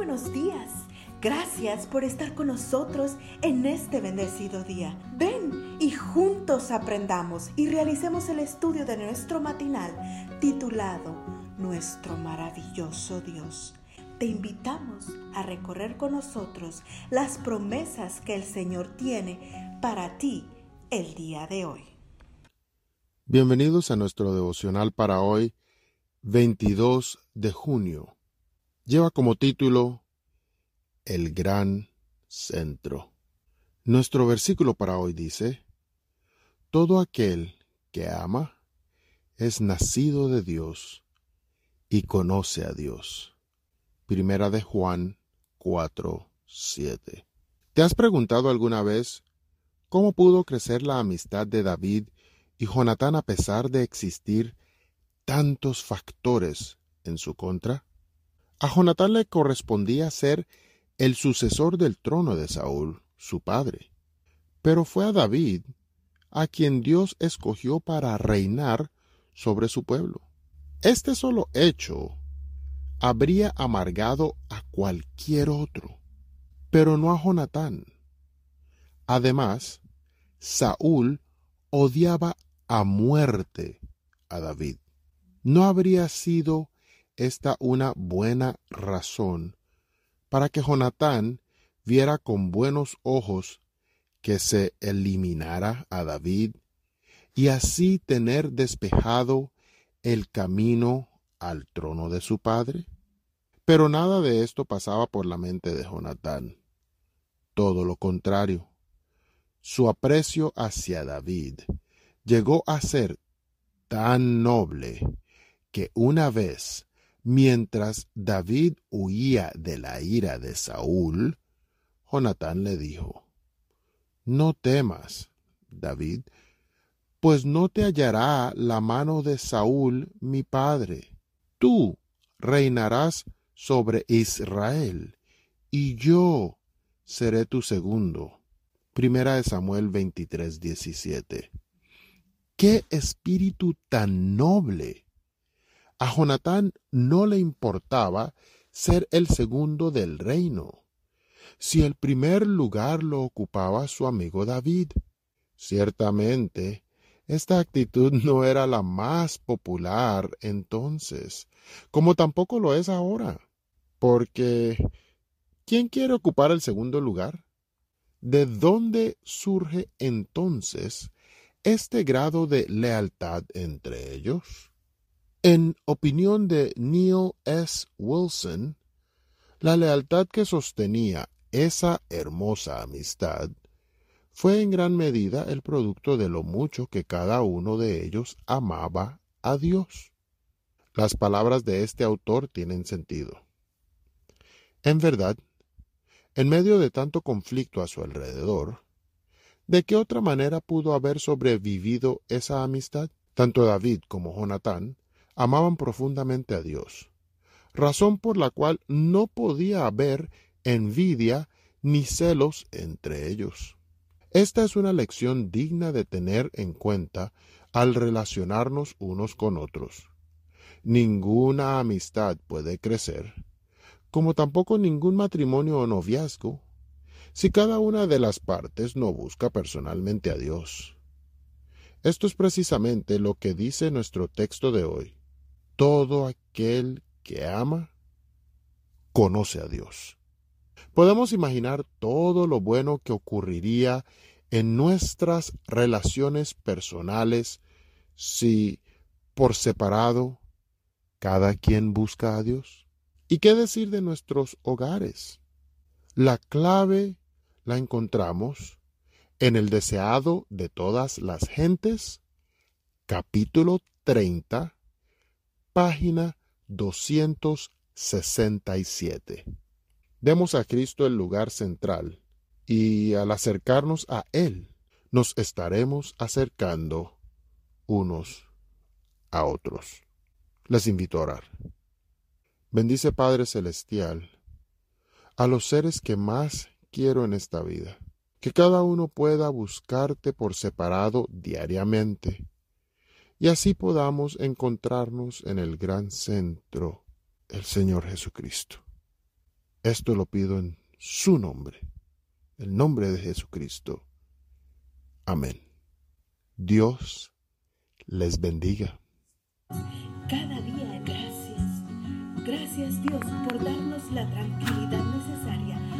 buenos días. Gracias por estar con nosotros en este bendecido día. Ven y juntos aprendamos y realicemos el estudio de nuestro matinal titulado Nuestro maravilloso Dios. Te invitamos a recorrer con nosotros las promesas que el Señor tiene para ti el día de hoy. Bienvenidos a nuestro devocional para hoy, 22 de junio lleva como título El gran centro. Nuestro versículo para hoy dice, Todo aquel que ama es nacido de Dios y conoce a Dios. Primera de Juan 4, 7. ¿Te has preguntado alguna vez cómo pudo crecer la amistad de David y Jonatán a pesar de existir tantos factores en su contra? A Jonatán le correspondía ser el sucesor del trono de Saúl, su padre. Pero fue a David a quien Dios escogió para reinar sobre su pueblo. Este solo hecho habría amargado a cualquier otro, pero no a Jonatán. Además, Saúl odiaba a muerte a David. No habría sido esta una buena razón para que Jonatán viera con buenos ojos que se eliminara a David y así tener despejado el camino al trono de su padre? Pero nada de esto pasaba por la mente de Jonatán. Todo lo contrario. Su aprecio hacia David llegó a ser tan noble que una vez Mientras David huía de la ira de Saúl, Jonatán le dijo, No temas, David, pues no te hallará la mano de Saúl mi padre. Tú reinarás sobre Israel, y yo seré tu segundo. Primera de Samuel 23, 17. ¡Qué espíritu tan noble! A Jonatán no le importaba ser el segundo del reino, si el primer lugar lo ocupaba su amigo David. Ciertamente, esta actitud no era la más popular entonces, como tampoco lo es ahora, porque ¿quién quiere ocupar el segundo lugar? ¿De dónde surge entonces este grado de lealtad entre ellos? En opinión de Neil S. Wilson, la lealtad que sostenía esa hermosa amistad fue en gran medida el producto de lo mucho que cada uno de ellos amaba a Dios. Las palabras de este autor tienen sentido. En verdad, en medio de tanto conflicto a su alrededor, ¿de qué otra manera pudo haber sobrevivido esa amistad? Tanto David como Jonatán amaban profundamente a Dios, razón por la cual no podía haber envidia ni celos entre ellos. Esta es una lección digna de tener en cuenta al relacionarnos unos con otros. Ninguna amistad puede crecer, como tampoco ningún matrimonio o noviazgo, si cada una de las partes no busca personalmente a Dios. Esto es precisamente lo que dice nuestro texto de hoy todo aquel que ama conoce a Dios. Podemos imaginar todo lo bueno que ocurriría en nuestras relaciones personales si, por separado, cada quien busca a Dios. ¿Y qué decir de nuestros hogares? La clave la encontramos en el deseado de todas las gentes, capítulo 30, página 267. Demos a Cristo el lugar central y al acercarnos a Él nos estaremos acercando unos a otros. Les invito a orar. Bendice Padre Celestial a los seres que más quiero en esta vida, que cada uno pueda buscarte por separado diariamente y así podamos encontrarnos en el gran centro, el Señor Jesucristo. Esto lo pido en su nombre, el nombre de Jesucristo. Amén. Dios les bendiga. Cada día gracias. Gracias Dios por darnos la tranquilidad necesaria